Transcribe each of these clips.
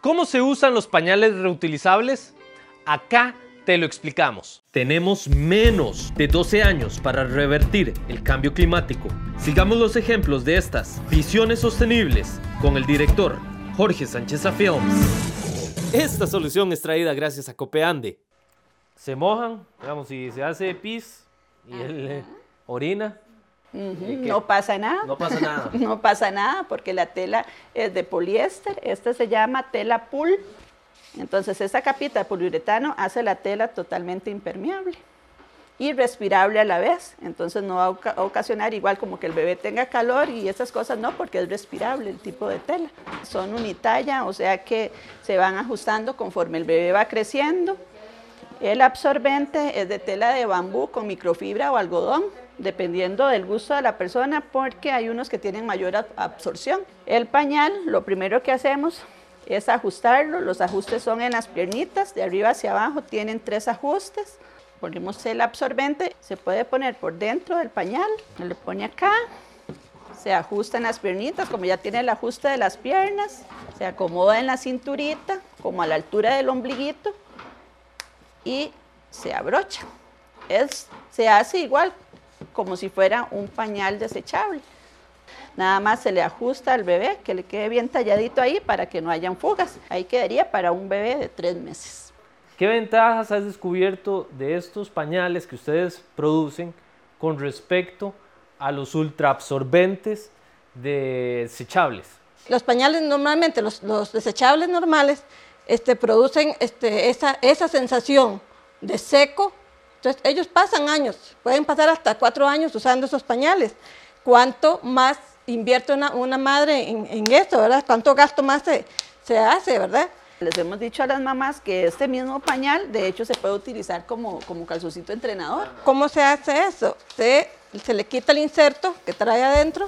¿Cómo se usan los pañales reutilizables? Acá te lo explicamos. Tenemos menos de 12 años para revertir el cambio climático. Sigamos los ejemplos de estas visiones sostenibles con el director Jorge Sánchez Films. Esta solución es traída gracias a Copeande. Se mojan, digamos, si se hace pis y él eh, no pasa nada. No pasa nada. no pasa nada porque la tela es de poliéster. Esta se llama tela pool. Entonces, esa capita de poliuretano hace la tela totalmente impermeable y respirable a la vez. Entonces, no va a ocasionar igual como que el bebé tenga calor y esas cosas, no, porque es respirable el tipo de tela. Son unitalla, o sea que se van ajustando conforme el bebé va creciendo. El absorbente es de tela de bambú con microfibra o algodón dependiendo del gusto de la persona, porque hay unos que tienen mayor absorción. El pañal, lo primero que hacemos es ajustarlo. Los ajustes son en las piernitas, de arriba hacia abajo tienen tres ajustes. Ponemos el absorbente, se puede poner por dentro del pañal, le pone acá, se ajusta en las piernitas, como ya tiene el ajuste de las piernas, se acomoda en la cinturita, como a la altura del ombliguito, y se abrocha. Es, se hace igual como si fuera un pañal desechable. Nada más se le ajusta al bebé, que le quede bien talladito ahí para que no hayan fugas. Ahí quedaría para un bebé de tres meses. ¿Qué ventajas has descubierto de estos pañales que ustedes producen con respecto a los ultraabsorbentes desechables? Los pañales normalmente, los, desechables normales, este, producen este, esa, esa sensación de seco entonces, ellos pasan años, pueden pasar hasta cuatro años usando esos pañales. ¿Cuánto más invierte una, una madre en, en, esto, verdad? ¿Cuánto gasto más se, se hace, verdad? Les hemos dicho a las mamás que este mismo pañal, de hecho, se puede utilizar como, como calzoncito entrenador. ¿Cómo se hace eso? Se, se le quita el inserto que trae adentro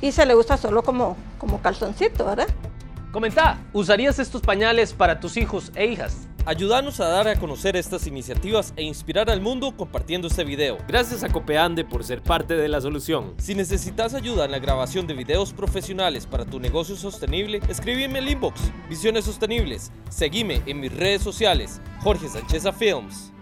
y se le usa solo como, como calzoncito, ¿verdad? Comenta, ¿usarías estos pañales para tus hijos e hijas? Ayúdanos a dar a conocer estas iniciativas e inspirar al mundo compartiendo este video. Gracias a Copeande por ser parte de la solución. Si necesitas ayuda en la grabación de videos profesionales para tu negocio sostenible, escríbeme al inbox. Visiones Sostenibles. Seguime en mis redes sociales. Jorge Sánchez Films.